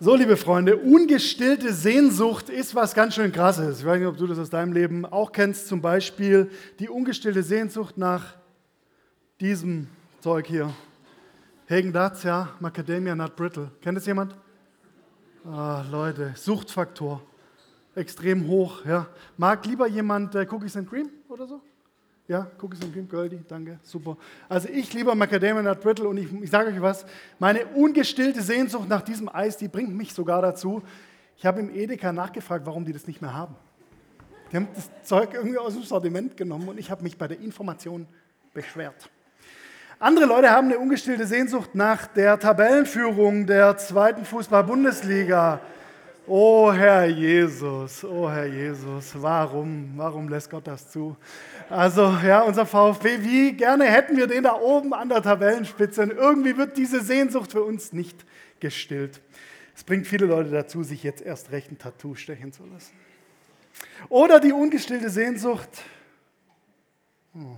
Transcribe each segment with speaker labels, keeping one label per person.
Speaker 1: So, liebe Freunde, ungestillte Sehnsucht ist was ganz schön krasses. Ich weiß nicht, ob du das aus deinem Leben auch kennst. Zum Beispiel die ungestillte Sehnsucht nach diesem Zeug hier. Hagen Dazs, ja, Macadamia Nut Brittle. Kennt das jemand? Ah, Leute, Suchtfaktor. Extrem hoch, ja. Mag lieber jemand äh, Cookies and Cream oder so? Ja, Cookies and Cream, Goldie, danke, super. Also ich liebe Macadamia Nut Brittle und ich, ich sage euch was, meine ungestillte Sehnsucht nach diesem Eis, die bringt mich sogar dazu. Ich habe im Edeka nachgefragt, warum die das nicht mehr haben. Die haben das Zeug irgendwie aus dem Sortiment genommen und ich habe mich bei der Information beschwert. Andere Leute haben eine ungestillte Sehnsucht nach der Tabellenführung der zweiten Fußball-Bundesliga. Oh Herr Jesus, oh Herr Jesus, warum, warum lässt Gott das zu? Also ja, unser VfB, wie gerne hätten wir den da oben an der Tabellenspitze und irgendwie wird diese Sehnsucht für uns nicht gestillt. Es bringt viele Leute dazu, sich jetzt erst recht ein Tattoo stechen zu lassen. Oder die ungestillte Sehnsucht. Oh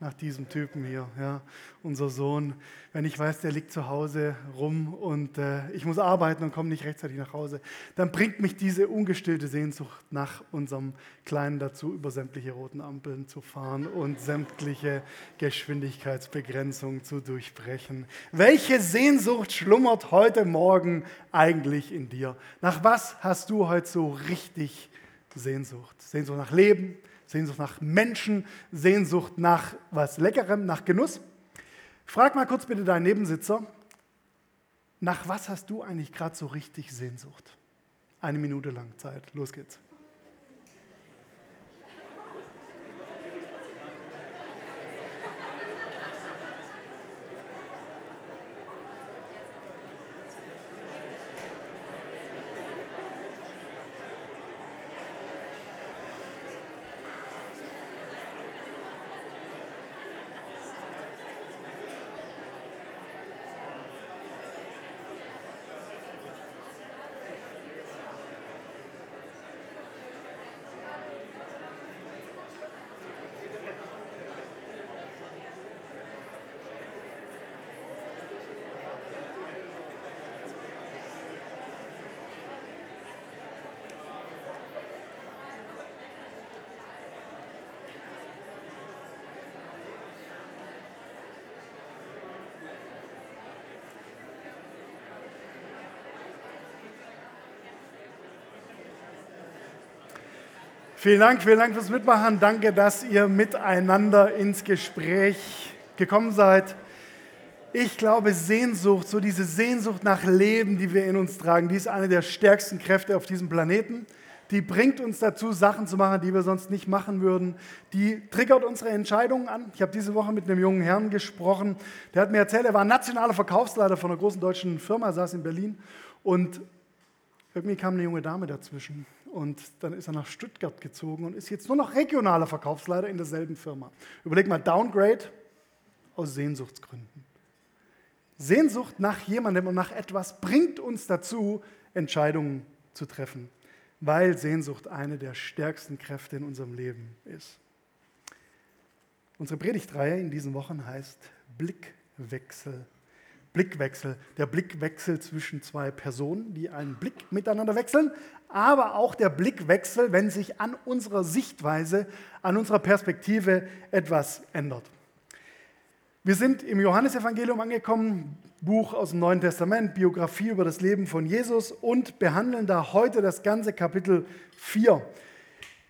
Speaker 1: nach diesem Typen hier, ja, unser Sohn. Wenn ich weiß, der liegt zu Hause rum und äh, ich muss arbeiten und komme nicht rechtzeitig nach Hause, dann bringt mich diese ungestillte Sehnsucht nach unserem Kleinen dazu, über sämtliche roten Ampeln zu fahren und sämtliche Geschwindigkeitsbegrenzungen zu durchbrechen. Welche Sehnsucht schlummert heute Morgen eigentlich in dir? Nach was hast du heute so richtig Sehnsucht? Sehnsucht nach Leben? Sehnsucht nach Menschen, Sehnsucht nach was Leckerem, nach Genuss. Frag mal kurz bitte deinen Nebensitzer, nach was hast du eigentlich gerade so richtig Sehnsucht? Eine Minute lang Zeit. Los geht's. Vielen Dank, vielen Dank fürs Mitmachen. Danke, dass ihr miteinander ins Gespräch gekommen seid. Ich glaube, Sehnsucht, so diese Sehnsucht nach Leben, die wir in uns tragen, die ist eine der stärksten Kräfte auf diesem Planeten. Die bringt uns dazu, Sachen zu machen, die wir sonst nicht machen würden. Die triggert unsere Entscheidungen an. Ich habe diese Woche mit einem jungen Herrn gesprochen. Der hat mir erzählt, er war nationaler Verkaufsleiter von einer großen deutschen Firma, saß in Berlin. Und irgendwie kam eine junge Dame dazwischen und dann ist er nach Stuttgart gezogen und ist jetzt nur noch regionaler Verkaufsleiter in derselben Firma. Überleg mal, Downgrade aus Sehnsuchtsgründen. Sehnsucht nach jemandem und nach etwas bringt uns dazu, Entscheidungen zu treffen, weil Sehnsucht eine der stärksten Kräfte in unserem Leben ist. Unsere Predigtreihe in diesen Wochen heißt Blickwechsel Blickwechsel, der Blickwechsel zwischen zwei Personen, die einen Blick miteinander wechseln, aber auch der Blickwechsel, wenn sich an unserer Sichtweise, an unserer Perspektive etwas ändert. Wir sind im Johannesevangelium angekommen, Buch aus dem Neuen Testament, Biografie über das Leben von Jesus und behandeln da heute das ganze Kapitel 4.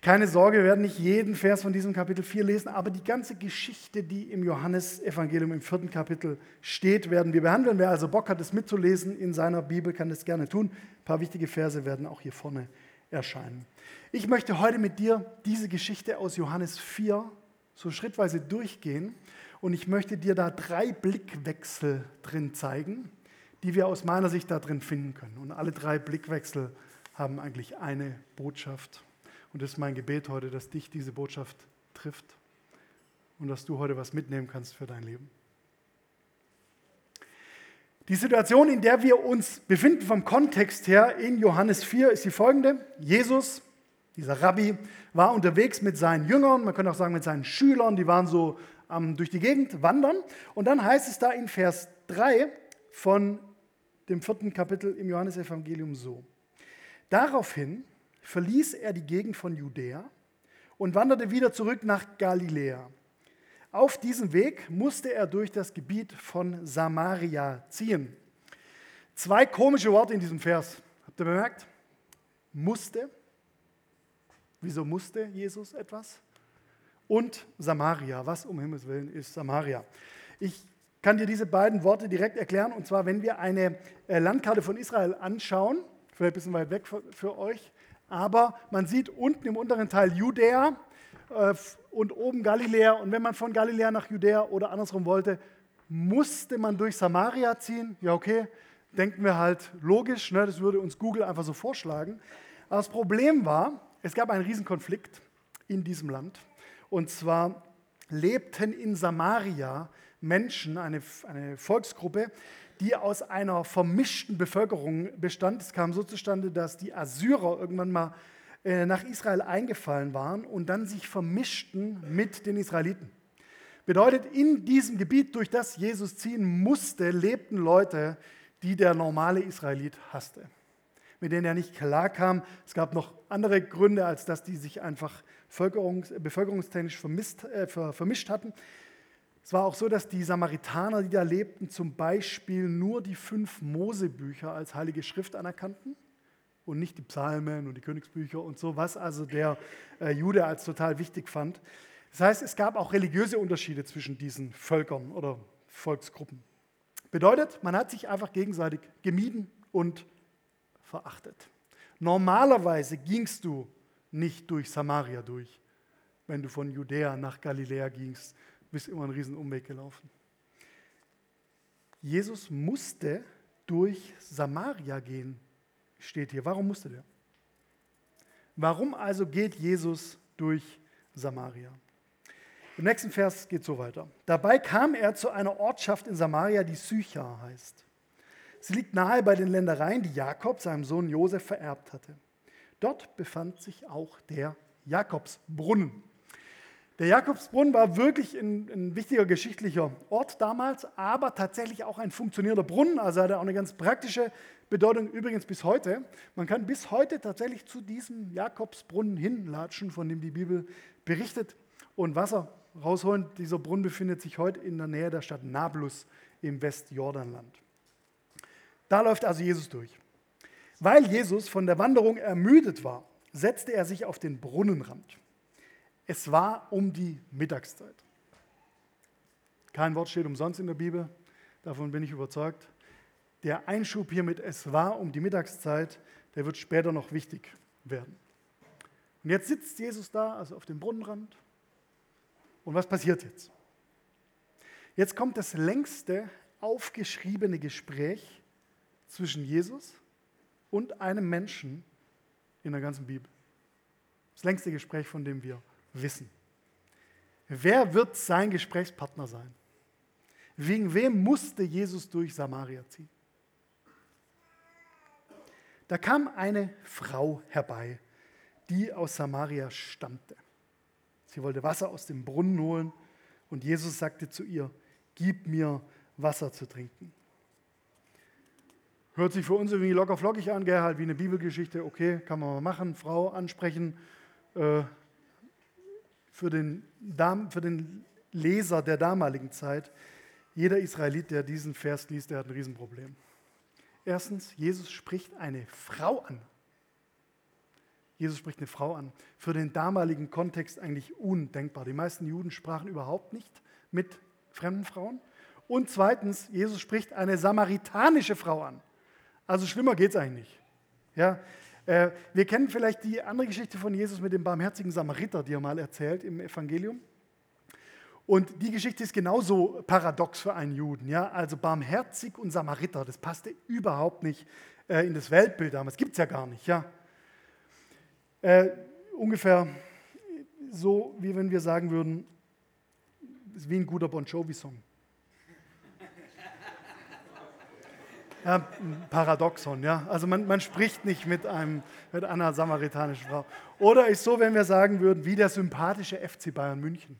Speaker 1: Keine Sorge, wir werden nicht jeden Vers von diesem Kapitel 4 lesen, aber die ganze Geschichte, die im Johannesevangelium im vierten Kapitel steht, werden wir behandeln. Wer also Bock hat, es mitzulesen in seiner Bibel, kann das gerne tun. Ein paar wichtige Verse werden auch hier vorne erscheinen. Ich möchte heute mit dir diese Geschichte aus Johannes 4 so schrittweise durchgehen und ich möchte dir da drei Blickwechsel drin zeigen, die wir aus meiner Sicht da drin finden können. Und alle drei Blickwechsel haben eigentlich eine Botschaft. Und das ist mein Gebet heute, dass dich diese Botschaft trifft und dass du heute was mitnehmen kannst für dein Leben. Die Situation, in der wir uns befinden vom Kontext her in Johannes 4, ist die folgende. Jesus, dieser Rabbi, war unterwegs mit seinen Jüngern, man könnte auch sagen mit seinen Schülern, die waren so ähm, durch die Gegend wandern. Und dann heißt es da in Vers 3 von dem vierten Kapitel im Johannesevangelium so. Daraufhin verließ er die Gegend von Judäa und wanderte wieder zurück nach Galiläa. Auf diesem Weg musste er durch das Gebiet von Samaria ziehen. Zwei komische Worte in diesem Vers. Habt ihr bemerkt? Musste. Wieso musste Jesus etwas? Und Samaria. Was um Himmels Willen ist Samaria? Ich kann dir diese beiden Worte direkt erklären. Und zwar, wenn wir eine äh, Landkarte von Israel anschauen, vielleicht ein bisschen weit weg für, für euch, aber man sieht unten im unteren Teil Judäa äh, und oben Galiläa. Und wenn man von Galiläa nach Judäa oder andersrum wollte, musste man durch Samaria ziehen. Ja, okay, denken wir halt logisch, ne? das würde uns Google einfach so vorschlagen. Aber das Problem war, es gab einen Riesenkonflikt in diesem Land. Und zwar lebten in Samaria Menschen, eine, eine Volksgruppe, die aus einer vermischten Bevölkerung bestand. Es kam so zustande, dass die Assyrer irgendwann mal äh, nach Israel eingefallen waren und dann sich vermischten mit den Israeliten. Bedeutet, in diesem Gebiet, durch das Jesus ziehen musste, lebten Leute, die der normale Israelit hasste, mit denen er nicht klarkam. Es gab noch andere Gründe, als dass die sich einfach bevölkerungstechnisch vermisst, äh, vermischt hatten. Es war auch so, dass die Samaritaner, die da lebten, zum Beispiel nur die fünf Mosebücher als heilige Schrift anerkannten und nicht die Psalmen und die Königsbücher und so, was also der äh, Jude als total wichtig fand. Das heißt, es gab auch religiöse Unterschiede zwischen diesen Völkern oder Volksgruppen. Bedeutet, man hat sich einfach gegenseitig gemieden und verachtet. Normalerweise gingst du nicht durch Samaria durch, wenn du von Judäa nach Galiläa gingst bist immer einen riesen Umweg gelaufen. Jesus musste durch Samaria gehen, steht hier. Warum musste der? Warum also geht Jesus durch Samaria? Im nächsten Vers geht es so weiter. Dabei kam er zu einer Ortschaft in Samaria, die Sychar heißt. Sie liegt nahe bei den Ländereien, die Jakob seinem Sohn Josef vererbt hatte. Dort befand sich auch der Jakobsbrunnen. Der Jakobsbrunnen war wirklich ein, ein, wichtiger geschichtlicher Ort damals, aber tatsächlich auch ein funktionierender Brunnen. Also hat er auch eine ganz praktische Bedeutung, übrigens bis heute. Man kann bis heute tatsächlich zu diesem Jakobsbrunnen hinlatschen, von dem die Bibel berichtet, und Wasser rausholen. Dieser Brunnen befindet sich heute in der Nähe der Stadt Nablus im Westjordanland. Da läuft also Jesus durch. Weil Jesus von der Wanderung ermüdet war, setzte er sich auf den Brunnenrand. Es war um die Mittagszeit. Kein Wort steht umsonst in der Bibel, davon bin ich überzeugt. Der Einschub hier mit es war um die Mittagszeit, der wird später noch wichtig werden. Und jetzt sitzt Jesus da, also auf dem Brunnenrand. Und was passiert jetzt? Jetzt kommt das längste aufgeschriebene Gespräch zwischen Jesus und einem Menschen in der ganzen Bibel. Das längste Gespräch, von dem wir wissen. Wer wird sein Gesprächspartner sein? Wegen wem musste Jesus durch Samaria ziehen? Da kam eine Frau herbei, die aus Samaria stammte. Sie wollte Wasser aus dem Brunnen holen und Jesus sagte zu ihr, gib mir Wasser zu trinken. Hört sich für uns irgendwie locker flockig an, gell? halt wie eine Bibelgeschichte, okay, kann man mal machen, Frau ansprechen, äh, für den, für den Leser der damaligen Zeit, jeder Israelit, der diesen Vers liest, der hat ein Riesenproblem. Erstens, Jesus spricht eine Frau an. Jesus spricht eine Frau an. Für den damaligen Kontext eigentlich undenkbar. Die meisten Juden sprachen überhaupt nicht mit fremden Frauen. Und zweitens, Jesus spricht eine samaritanische Frau an. Also schlimmer geht es eigentlich nicht. Ja, äh, wir kennen vielleicht die andere Geschichte von Jesus mit dem barmherzigen Samariter, die er mal erzählt im Evangelium. Und die Geschichte ist genauso paradox für einen Juden. Ja? Also barmherzig und Samariter, das passte überhaupt nicht äh, in das Weltbild damals. Gibt es ja gar nicht. Ja? Äh, ungefähr so, wie wenn wir sagen würden, wie ein guter Bon Jovi-Song. Ja, Paradoxon, ja. Also man, man spricht nicht mit, einem, mit einer samaritanischen Frau. Oder ist so, wenn wir sagen würden, wie der sympathische FC Bayern München.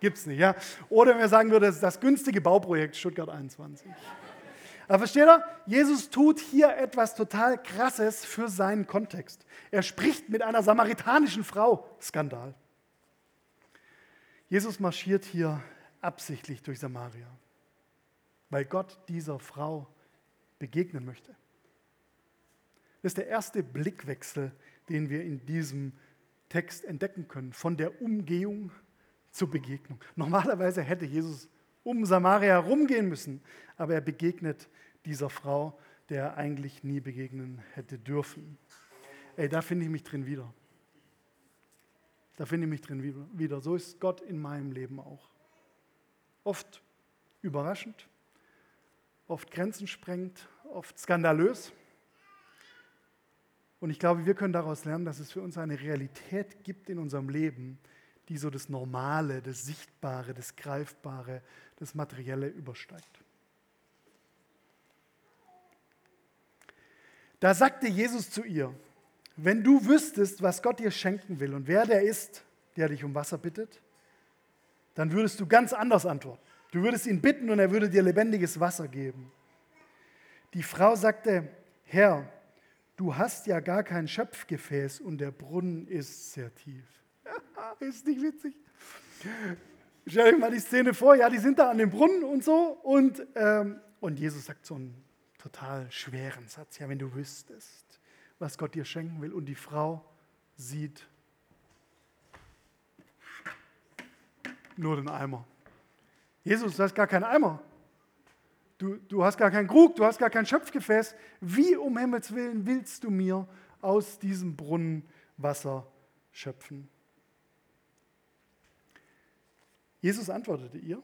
Speaker 1: Gibt es nicht, ja. Oder wenn wir sagen würden, das das günstige Bauprojekt Stuttgart 21. Aber versteht ihr? Jesus tut hier etwas total Krasses für seinen Kontext. Er spricht mit einer samaritanischen Frau. Skandal. Jesus marschiert hier absichtlich durch Samaria, weil Gott dieser Frau begegnen möchte. Das ist der erste Blickwechsel, den wir in diesem Text entdecken können, von der Umgehung zur Begegnung. Normalerweise hätte Jesus um Samaria herumgehen müssen, aber er begegnet dieser Frau, der er eigentlich nie begegnen hätte dürfen. Ey, da finde ich mich drin wieder. Da finde ich mich drin wieder. So ist Gott in meinem Leben auch. Oft überraschend, oft grenzensprengend, oft skandalös. Und ich glaube, wir können daraus lernen, dass es für uns eine Realität gibt in unserem Leben, die so das Normale, das Sichtbare, das Greifbare, das Materielle übersteigt. Da sagte Jesus zu ihr, wenn du wüsstest, was Gott dir schenken will und wer der ist, der dich um Wasser bittet, dann würdest du ganz anders antworten. Du würdest ihn bitten und er würde dir lebendiges Wasser geben. Die Frau sagte, Herr, du hast ja gar kein Schöpfgefäß und der Brunnen ist sehr tief. ist nicht witzig. Stell euch mal die Szene vor, ja, die sind da an dem Brunnen und so und, ähm, und Jesus sagt so einen total schweren Satz, ja, wenn du wüsstest, was Gott dir schenken will und die Frau sieht nur den Eimer. Jesus, du hast gar keinen Eimer. Du, du hast gar keinen Krug, du hast gar kein Schöpfgefäß. Wie um Himmels Willen willst du mir aus diesem Brunnen Wasser schöpfen? Jesus antwortete ihr,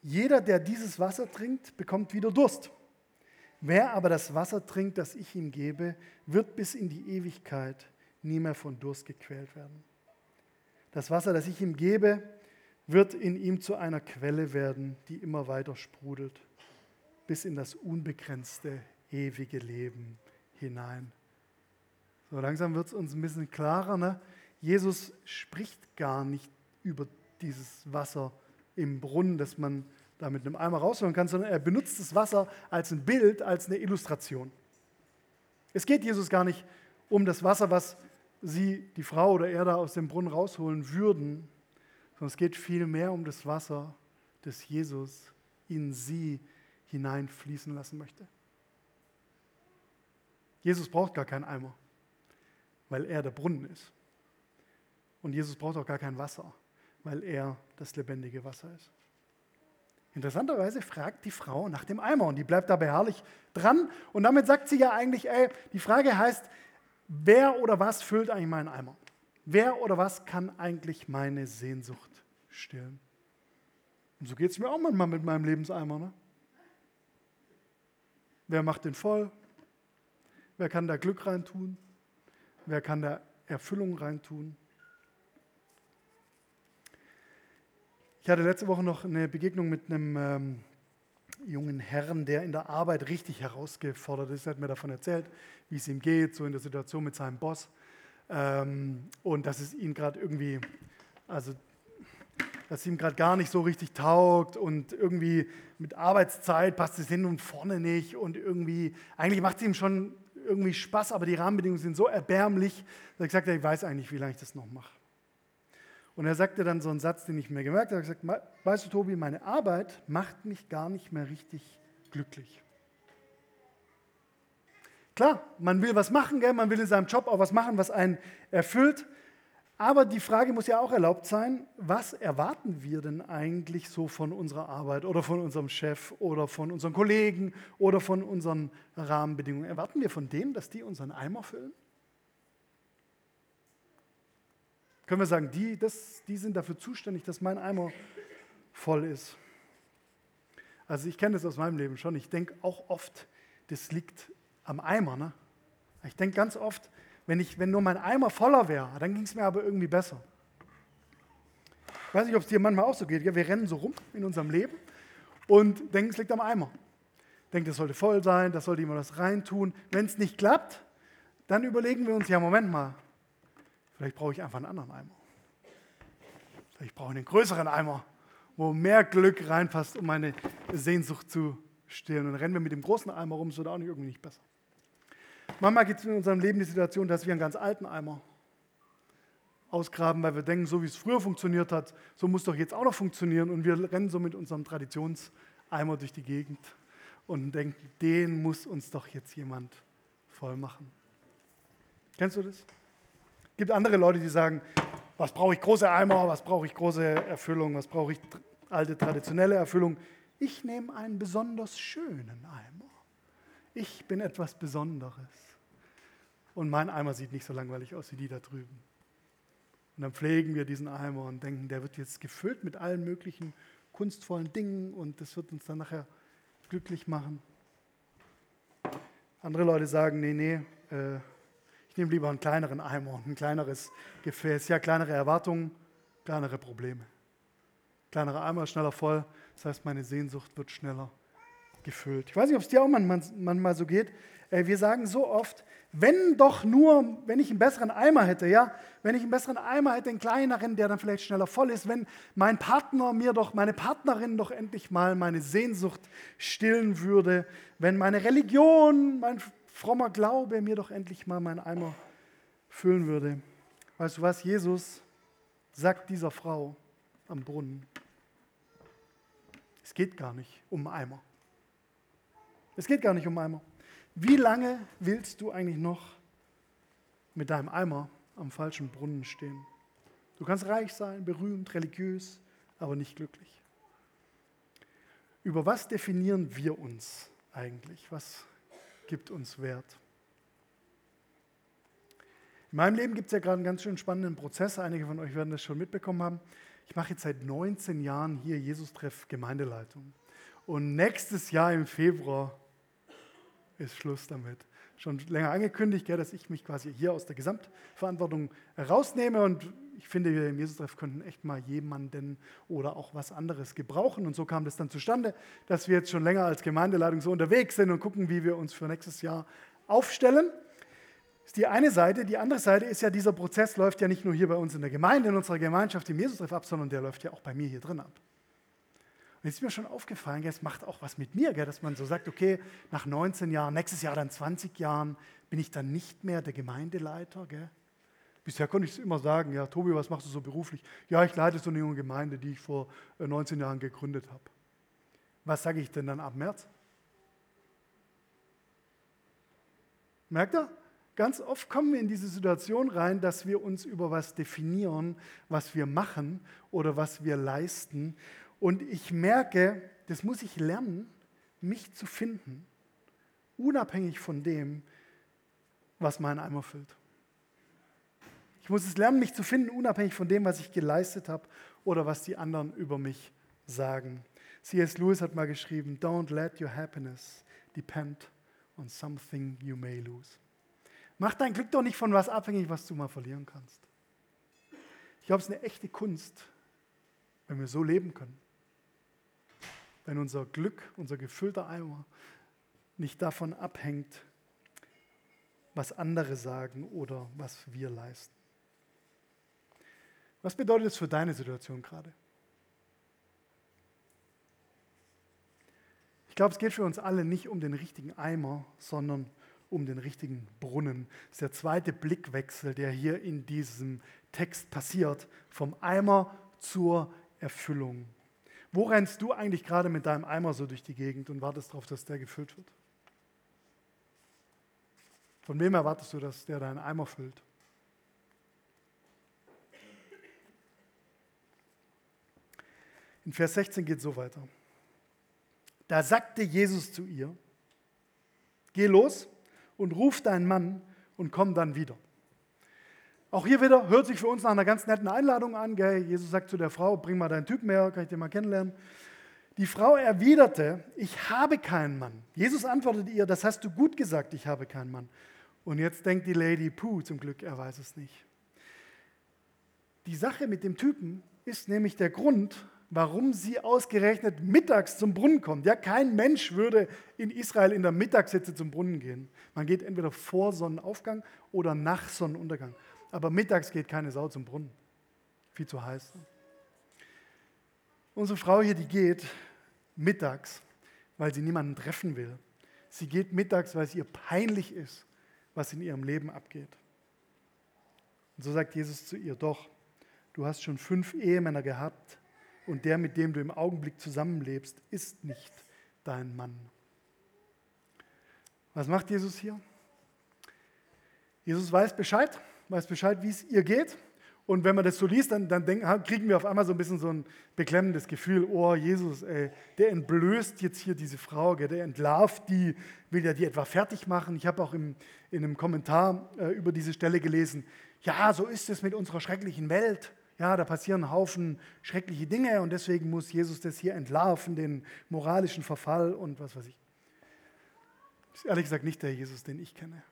Speaker 1: jeder, der dieses Wasser trinkt, bekommt wieder Durst. Wer aber das Wasser trinkt, das ich ihm gebe, wird bis in die Ewigkeit nie mehr von Durst gequält werden. Das Wasser, das ich ihm gebe, wird in ihm zu einer Quelle werden, die immer weiter sprudelt, bis in das unbegrenzte, ewige Leben hinein. So langsam wird es uns ein bisschen klarer. Ne? Jesus spricht gar nicht über dieses Wasser im Brunnen, das man da mit einem Eimer rausholen kann, sondern er benutzt das Wasser als ein Bild, als eine Illustration. Es geht Jesus gar nicht um das Wasser, was sie, die Frau oder er da aus dem Brunnen rausholen würden, sondern es geht vielmehr um das Wasser, das Jesus in sie hineinfließen lassen möchte. Jesus braucht gar keinen Eimer, weil er der Brunnen ist. Und Jesus braucht auch gar kein Wasser, weil er das lebendige Wasser ist. Interessanterweise fragt die Frau nach dem Eimer und die bleibt dabei herrlich dran. Und damit sagt sie ja eigentlich, ey, die Frage heißt, wer oder was füllt eigentlich meinen Eimer? Wer oder was kann eigentlich meine Sehnsucht stillen? Und so geht es mir auch manchmal mit meinem Lebenseimer. Ne? Wer macht den voll? Wer kann da Glück reintun? Wer kann da Erfüllung reintun? Ich hatte letzte Woche noch eine Begegnung mit einem ähm, jungen Herrn, der in der Arbeit richtig herausgefordert ist. Er hat mir davon erzählt, wie es ihm geht, so in der Situation mit seinem Boss. Ähm, und dass es ihn gerade irgendwie, also dass es ihm gerade gar nicht so richtig taugt und irgendwie mit Arbeitszeit passt es hin und vorne nicht und irgendwie, eigentlich macht es ihm schon irgendwie Spaß, aber die Rahmenbedingungen sind so erbärmlich, dass ich gesagt habe, ich weiß eigentlich, wie lange ich das noch mache. Und er sagte dann so einen Satz, den ich mir gemerkt habe, er hat gesagt, weißt du Tobi, meine Arbeit macht mich gar nicht mehr richtig glücklich. Klar, man will was machen, gell? man will in seinem Job auch was machen, was einen erfüllt. Aber die Frage muss ja auch erlaubt sein, was erwarten wir denn eigentlich so von unserer Arbeit oder von unserem Chef oder von unseren Kollegen oder von unseren Rahmenbedingungen? Erwarten wir von denen, dass die unseren Eimer füllen? Können wir sagen, die, das, die sind dafür zuständig, dass mein Eimer voll ist? Also ich kenne das aus meinem Leben schon. Ich denke auch oft, das liegt am Eimer. Ne? Ich denke ganz oft, wenn, ich, wenn nur mein Eimer voller wäre, dann ging es mir aber irgendwie besser. Ich weiß nicht, ob es dir manchmal auch so geht. Wir rennen so rum in unserem Leben und denken, es liegt am Eimer. Denken, das sollte voll sein, das sollte jemand was reintun. Wenn es nicht klappt, dann überlegen wir uns, ja, Moment mal, vielleicht brauche ich einfach einen anderen Eimer. Vielleicht brauche ich einen größeren Eimer, wo mehr Glück reinpasst, um meine Sehnsucht zu stillen. Und dann rennen wir mit dem großen Eimer rum, das wird auch nicht, irgendwie nicht besser. Manchmal gibt es in unserem Leben die Situation, dass wir einen ganz alten Eimer ausgraben, weil wir denken, so wie es früher funktioniert hat, so muss doch jetzt auch noch funktionieren. Und wir rennen so mit unserem Traditionseimer durch die Gegend und denken, den muss uns doch jetzt jemand voll machen. Kennst du das? Es gibt andere Leute, die sagen, was brauche ich große Eimer, was brauche ich große Erfüllung, was brauche ich alte traditionelle Erfüllung. Ich nehme einen besonders schönen Eimer. Ich bin etwas Besonderes. Und mein Eimer sieht nicht so langweilig aus wie die da drüben. Und dann pflegen wir diesen Eimer und denken, der wird jetzt gefüllt mit allen möglichen kunstvollen Dingen und das wird uns dann nachher glücklich machen. Andere Leute sagen, nee, nee, äh, ich nehme lieber einen kleineren Eimer, ein kleineres Gefäß. Ja, kleinere Erwartungen, kleinere Probleme. Kleinerer Eimer, schneller voll, das heißt, meine Sehnsucht wird schneller gefüllt. Ich weiß nicht, ob es dir auch manchmal, manchmal so geht. Äh, wir sagen so oft, wenn doch nur, wenn ich einen besseren Eimer hätte, ja, wenn ich einen besseren Eimer hätte, einen kleineren, der dann vielleicht schneller voll ist, wenn mein Partner mir doch, meine Partnerin doch endlich mal meine Sehnsucht stillen würde, wenn meine Religion, mein frommer Glaube mir doch endlich mal meinen Eimer füllen würde. Weißt du was, Jesus sagt dieser Frau am Brunnen, es geht gar nicht um Eimer. Es geht gar nicht um Eimer. Wie lange willst du eigentlich noch mit deinem Eimer am falschen Brunnen stehen? Du kannst reich sein, berühmt, religiös, aber nicht glücklich. Über was definieren wir uns eigentlich? Was gibt uns Wert? In meinem Leben gibt es ja gerade einen ganz schön spannenden Prozess. Einige von euch werden das schon mitbekommen haben. Ich mache jetzt seit 19 Jahren hier Jesus-Treff Gemeindeleitung. Und nächstes Jahr im Februar ist Schluss damit. Schon länger angekündigt, gell, dass ich mich quasi hier aus der Gesamtverantwortung rausnehme und ich finde, wir im Jesus-Treff könnten echt mal jemanden oder auch was anderes gebrauchen. Und so kam das dann zustande, dass wir jetzt schon länger als Gemeindeleitung so unterwegs sind und gucken, wie wir uns für nächstes Jahr aufstellen. Das ist die eine Seite. Die andere Seite ist ja, dieser Prozess läuft ja nicht nur hier bei uns in der Gemeinde, in unserer Gemeinschaft im Jesus-Treff ab, sondern der läuft ja auch bei mir hier drin ab. Und ist mir schon aufgefallen, es macht auch was mit mir, dass man so sagt, okay, nach 19 Jahren, nächstes Jahr dann 20 Jahren, bin ich dann nicht mehr der Gemeindeleiter. Bisher konnte ich es immer sagen, ja, Tobi, was machst du so beruflich? Ja, ich leite so eine junge Gemeinde, die ich vor 19 äh, Jahren gegründet habe. Was sage ich denn dann ab März? Merkt ihr? Ganz oft kommen wir in diese Situation rein, dass wir uns über was definieren, was wir machen oder was wir leisten. Und ich merke, das muss ich lernen, mich zu finden, unabhängig von dem, was mein Eimer füllt. Ich muss es lernen, mich zu finden, unabhängig von dem, was ich geleistet habe oder was die anderen über mich sagen. C.S. Lewis hat mal geschrieben, Don't let your happiness depend on something you may lose. Mach dein Glück doch nicht von was abhängig, was du mal verlieren kannst. Ich glaube, es ist eine echte Kunst, wenn wir so leben können wenn unser Glück, unser gefüllter Eimer nicht davon abhängt, was andere sagen oder was wir leisten. Was bedeutet das für deine Situation gerade? Ich glaube, es geht für uns alle nicht um den richtigen Eimer, sondern um den richtigen Brunnen. Das ist der zweite Blickwechsel, der hier in diesem Text passiert, vom Eimer zur Erfüllung. Wo rennst du eigentlich gerade mit deinem Eimer so durch die Gegend und wartest darauf, dass der gefüllt wird? Von wem erwartest du, dass der deinen Eimer füllt? In Vers 16 geht es so weiter. Da sagte Jesus zu ihr, geh los und ruf deinen Mann und komm dann wieder. Auch hier wieder hört sich für uns nach einer ganz netten Einladung an. Gell? Jesus sagt zu der Frau, bring mal deinen Typen her, kann ich den mal kennenlernen. Die Frau erwiderte, ich habe keinen Mann. Jesus antwortete ihr, das hast du gut gesagt, ich habe keinen Mann. Und jetzt denkt die Lady, puh, zum Glück, er weiß es nicht. Die Sache mit dem Typen ist nämlich der Grund, warum sie ausgerechnet mittags zum Brunnen kommt. Ja, kein Mensch würde in Israel in der Mittagshitze zum Brunnen gehen. Man geht entweder vor Sonnenaufgang oder nach Sonnenuntergang. Aber mittags geht keine Sau zum Brunnen. Viel zu heiß. Unsere Frau hier, die geht mittags, weil sie niemanden treffen will. Sie geht mittags, weil es ihr peinlich ist, was in ihrem Leben abgeht. Und so sagt Jesus zu ihr, doch, du hast schon fünf Ehemänner gehabt und der, mit dem du im Augenblick zusammenlebst, ist nicht dein Mann. Was macht Jesus hier? Jesus weiß Bescheid, weiß Bescheid, wie es ihr geht. Und wenn man das so liest, dann, dann denken, kriegen wir auf einmal so ein bisschen so ein beklemmendes Gefühl, oh Jesus, ey, der entblößt jetzt hier diese Frau, gell, der entlarvt die, will ja die etwa fertig machen. Ich habe auch im, in einem Kommentar äh, über diese Stelle gelesen, ja, so ist es mit unserer schrecklichen Welt. Ja, da passieren Haufen schreckliche Dinge und deswegen muss Jesus das hier entlarven, den moralischen Verfall und was weiß ich. Das ist ehrlich gesagt nicht der Jesus, den ich kenne.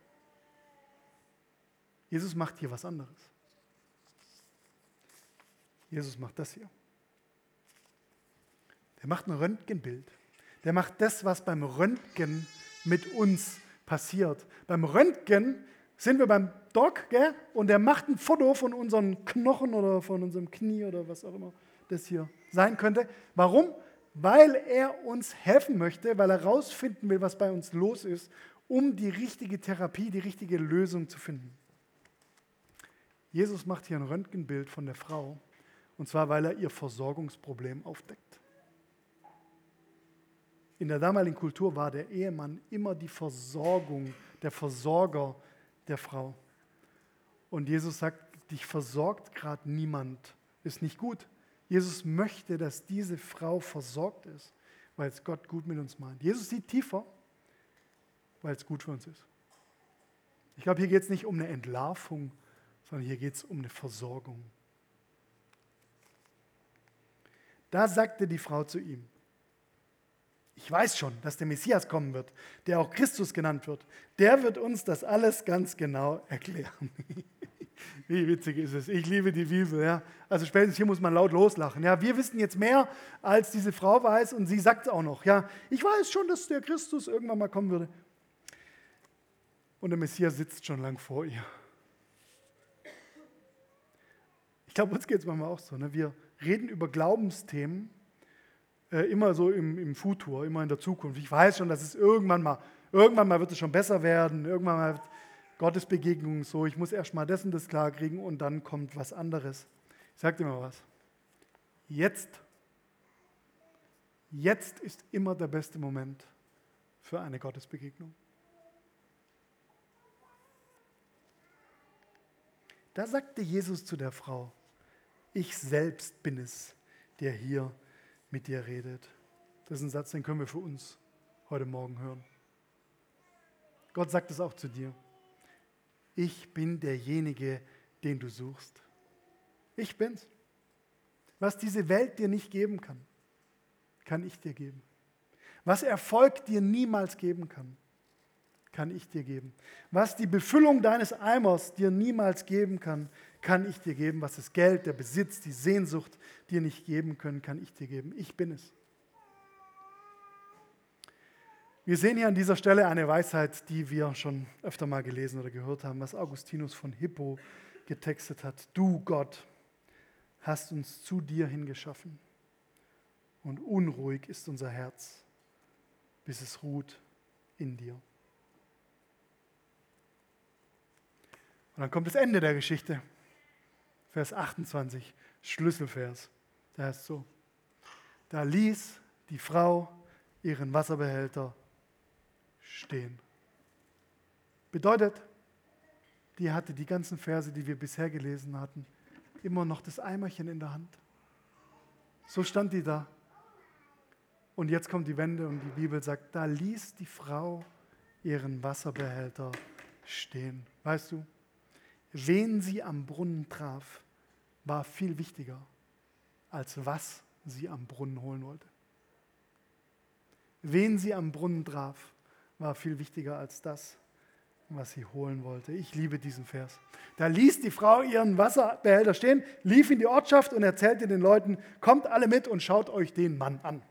Speaker 1: Jesus macht hier was anderes. Jesus macht das hier. Der macht ein Röntgenbild. Der macht das, was beim Röntgen mit uns passiert. Beim Röntgen sind wir beim Doc gell? und der macht ein Foto von unseren Knochen oder von unserem Knie oder was auch immer das hier sein könnte. Warum? Weil er uns helfen möchte, weil er herausfinden will, was bei uns los ist, um die richtige Therapie, die richtige Lösung zu finden. Jesus macht hier ein Röntgenbild von der Frau, und zwar weil er ihr Versorgungsproblem aufdeckt. In der damaligen Kultur war der Ehemann immer die Versorgung, der Versorger der Frau. Und Jesus sagt, dich versorgt gerade niemand, ist nicht gut. Jesus möchte, dass diese Frau versorgt ist, weil es Gott gut mit uns meint. Jesus sieht tiefer, weil es gut für uns ist. Ich glaube, hier geht es nicht um eine Entlarvung sondern hier geht es um eine Versorgung. Da sagte die Frau zu ihm, ich weiß schon, dass der Messias kommen wird, der auch Christus genannt wird. Der wird uns das alles ganz genau erklären. Wie witzig ist es? Ich liebe die Bibel. Ja? Also spätestens hier muss man laut loslachen. Ja, wir wissen jetzt mehr, als diese Frau weiß und sie sagt es auch noch. Ja, ich weiß schon, dass der Christus irgendwann mal kommen würde. Und der Messias sitzt schon lang vor ihr glaube, uns geht es manchmal auch so. Ne? Wir reden über Glaubensthemen äh, immer so im, im Futur, immer in der Zukunft. Ich weiß schon, dass es irgendwann mal, irgendwann mal wird es schon besser werden, irgendwann mal wird Gottes Begegnung so, ich muss erst mal und das klar kriegen und dann kommt was anderes. Ich sage dir mal was. Jetzt, jetzt ist immer der beste Moment für eine Gottesbegegnung. Da sagte Jesus zu der Frau, ich selbst bin es, der hier mit dir redet. Das ist ein Satz, den können wir für uns heute Morgen hören. Gott sagt es auch zu dir. Ich bin derjenige, den du suchst. Ich bin's. Was diese Welt dir nicht geben kann, kann ich dir geben. Was Erfolg dir niemals geben kann, kann ich dir geben. Was die Befüllung deines Eimers dir niemals geben kann, kann ich dir geben. Was das Geld, der Besitz, die Sehnsucht dir nicht geben können, kann ich dir geben. Ich bin es. Wir sehen hier an dieser Stelle eine Weisheit, die wir schon öfter mal gelesen oder gehört haben, was Augustinus von Hippo getextet hat. Du Gott hast uns zu dir hingeschaffen und unruhig ist unser Herz, bis es ruht in dir. Und dann kommt das Ende der Geschichte. Vers 28, Schlüsselvers. Da heißt so, da ließ die Frau ihren Wasserbehälter stehen. Bedeutet, die hatte die ganzen Verse, die wir bisher gelesen hatten, immer noch das Eimerchen in der Hand. So stand die da. Und jetzt kommt die Wende und die Bibel sagt, da ließ die Frau ihren Wasserbehälter stehen. Weißt du, wen sie am Brunnen traf, war viel wichtiger, als was sie am Brunnen holen wollte. Wen sie am Brunnen traf, war viel wichtiger als das, was sie holen wollte. Ich liebe diesen Vers. Da ließ die Frau ihren Wasserbehälter stehen, lief in die Ortschaft und erzählte den Leuten, kommt alle mit und schaut euch den Mann an.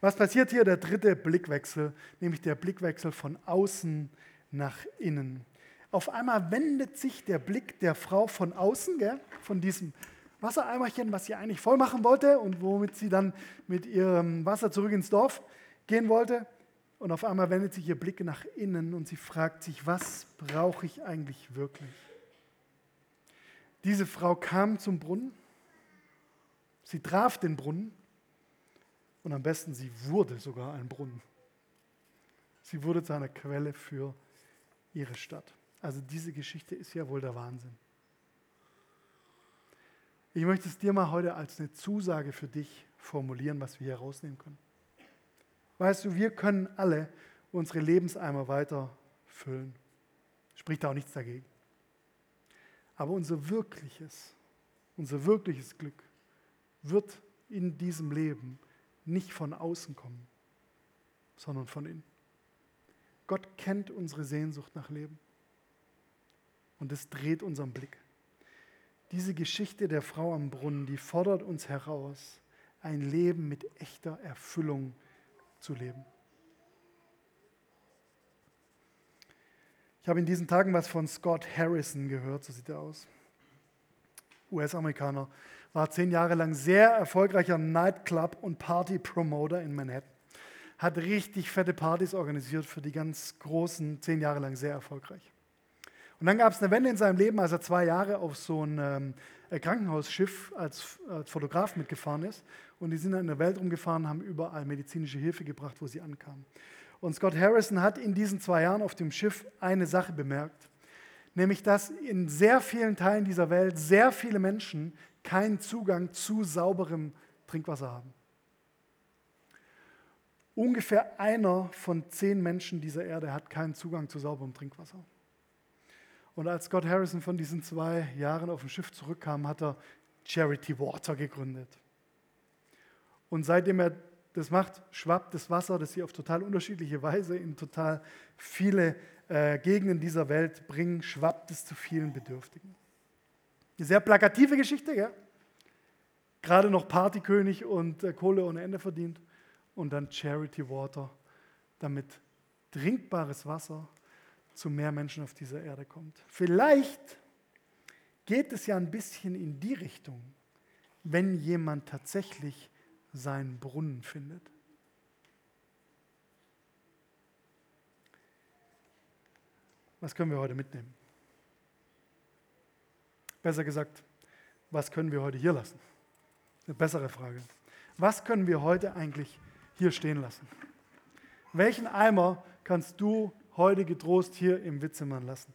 Speaker 1: Was passiert hier? Der dritte Blickwechsel, nämlich der Blickwechsel von außen nach innen. Auf einmal wendet sich der Blick der Frau von außen, gell, von diesem Wassereimerchen, was sie eigentlich voll machen wollte und womit sie dann mit ihrem Wasser zurück ins Dorf gehen wollte, Und auf einmal wendet sich ihr Blick nach innen und sie fragt sich, was brauche ich eigentlich wirklich? Diese Frau kam zum Brunnen, sie traf den Brunnen und am besten, sie wurde sogar ein Brunnen. Sie wurde zu einer Quelle für ihre Stadt. Also diese Geschichte ist ja wohl der Wahnsinn. Ich möchte es dir mal heute als eine Zusage für dich formulieren, was wir hier rausnehmen können. Weißt du, wir können alle unsere Lebenseimer weiter füllen. Spricht da auch nichts dagegen. Aber unser wirkliches, unser wirkliches Glück wird in diesem Leben nicht von außen kommen, sondern von innen. Gott kennt unsere Sehnsucht nach Leben. Und es dreht unseren Blick. Diese Geschichte der Frau am Brunnen, die fordert uns heraus, ein Leben mit echter Erfüllung zu leben. Ich habe in diesen Tagen was von Scott Harrison gehört, so sieht er aus. US-Amerikaner, war zehn Jahre lang sehr erfolgreicher Nightclub- und Party-Promoter in Manhattan. Hat richtig fette Partys organisiert für die ganz Großen, zehn Jahre lang sehr erfolgreich. Und dann gab es eine Wende in seinem Leben, als er zwei Jahre auf so ein ähm, Krankenhausschiff als, als, Fotograf mitgefahren ist. Und die sind in der Welt rumgefahren, haben überall medizinische Hilfe gebracht, wo sie ankamen. Und Scott Harrison hat in diesen zwei Jahren auf dem Schiff eine Sache bemerkt, nämlich dass in sehr vielen Teilen dieser Welt sehr viele Menschen keinen Zugang zu sauberem Trinkwasser haben. Ungefähr einer von zehn Menschen dieser Erde hat keinen Zugang zu sauberem Trinkwasser. Und als Scott Harrison von diesen zwei Jahren auf dem Schiff zurückkam, hat er Charity Water gegründet. Und seitdem er das macht, schwappt das Wasser, das sie auf total unterschiedliche Weise in total viele äh, Gegenden dieser Welt bringen, schwappt es zu vielen Bedürftigen. Eine sehr plakative Geschichte, ja? Gerade noch Partykönig und äh, Kohle ohne Ende verdient und dann Charity Water, damit trinkbares Wasser zu mehr Menschen auf dieser Erde kommt. Vielleicht geht es ja ein bisschen in die Richtung, wenn jemand tatsächlich seinen Brunnen findet. Was können wir heute mitnehmen? Besser gesagt, was können wir heute hier lassen? Eine bessere Frage. Was können wir heute eigentlich hier stehen lassen? Welchen Eimer kannst du heute getrost hier im Witzemann lassen?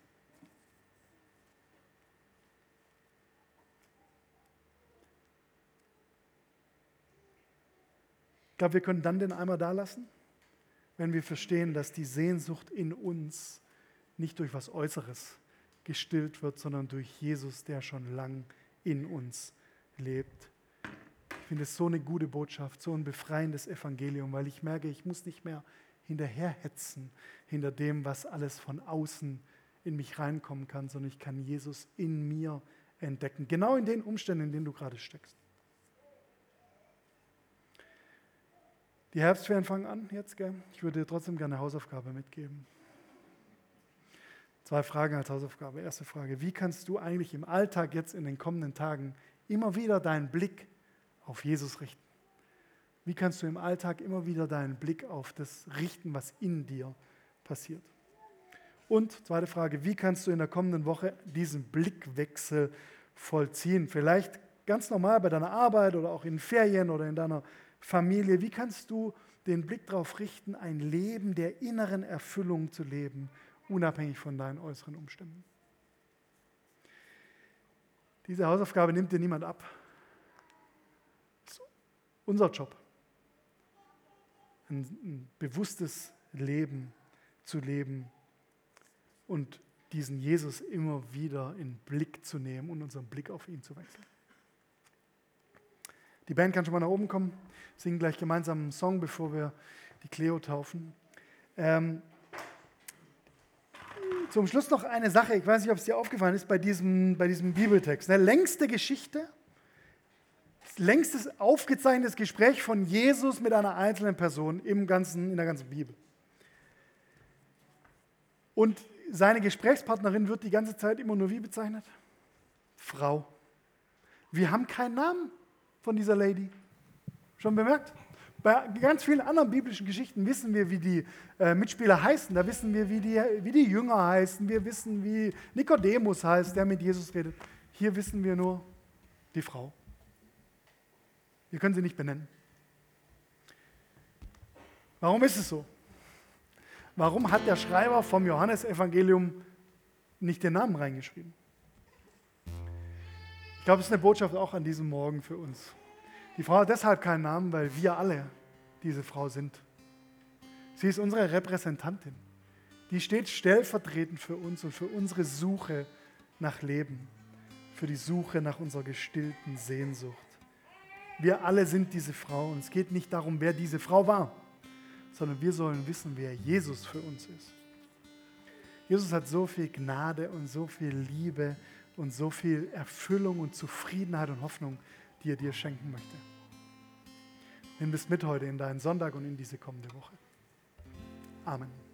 Speaker 1: Ich glaube, wir können dann den Eimer da lassen, wenn wir verstehen, dass die Sehnsucht in uns nicht durch was Äußeres gestillt wird, sondern durch Jesus, der schon lang in uns lebt. Ich finde es so eine gute Botschaft, so ein befreiendes Evangelium, weil ich merke, ich muss nicht mehr hinterherhetzen hinter dem, was alles von außen in mich reinkommen kann, sondern ich kann Jesus in mir entdecken. Genau in den Umständen, in denen du gerade steckst. Die Herbstferien fangen an jetzt, gell? Ich würde dir trotzdem gerne eine Hausaufgabe mitgeben. Zwei Fragen als Hausaufgabe. Erste Frage, wie kannst du eigentlich im Alltag jetzt in den kommenden Tagen immer wieder deinen Blick auf Jesus richten? Wie kannst du im Alltag immer wieder deinen Blick auf das richten, was in dir passiert? Und zweite Frage, wie kannst du in der kommenden Woche diesen Blickwechsel vollziehen? Vielleicht ganz normal bei deiner Arbeit oder auch in Ferien oder in deiner Familie. Wie kannst du den Blick darauf richten, ein Leben der inneren Erfüllung zu leben, unabhängig von deinen äußeren Umständen? Diese Hausaufgabe nimmt dir niemand ab. Das ist unser Job. Ein, bewusstes Leben zu leben und diesen Jesus immer wieder in Blick zu nehmen und unseren Blick auf ihn zu wechseln. Die Band kann schon mal nach oben kommen, singen gleich gemeinsam einen Song, bevor wir die Cleo taufen. Ähm, zum Schluss noch eine Sache, ich weiß nicht, ob es dir aufgefallen ist bei diesem, bei diesem Bibeltext. Eine längste Geschichte, längstes aufgezeichnetes Gespräch von Jesus mit einer einzelnen Person im ganzen, in der ganzen Bibel. Und seine Gesprächspartnerin wird die ganze Zeit immer nur wie bezeichnet? Frau. Wir haben keinen Namen von dieser Lady. Schon bemerkt? Bei ganz vielen anderen biblischen Geschichten wissen wir, wie die äh, Mitspieler heißen. Da wissen wir, wie die, wie die Jünger heißen. Wir wissen, wie Nikodemus heißt, der mit Jesus redet. Hier wissen wir nur die Frau. Wir können sie nicht benennen. Warum ist es so? Warum hat der Schreiber vom Johannesevangelium nicht den Namen reingeschrieben? Ich glaube, es ist eine Botschaft auch an diesem Morgen für uns. Die Frau hat deshalb keinen Namen, weil wir alle diese Frau sind. Sie ist unsere Repräsentantin. Die steht stellvertretend für uns und für unsere Suche nach Leben, für die Suche nach unserer gestillten Sehnsucht. Wir alle sind diese Frau und es geht nicht darum, wer diese Frau war, sondern wir sollen wissen, wer Jesus für uns ist. Jesus hat so viel Gnade und so viel Liebe und so viel Erfüllung und Zufriedenheit und Hoffnung, die er dir schenken möchte. Nimm das mit heute in deinen Sonntag und in diese kommende Woche. Amen.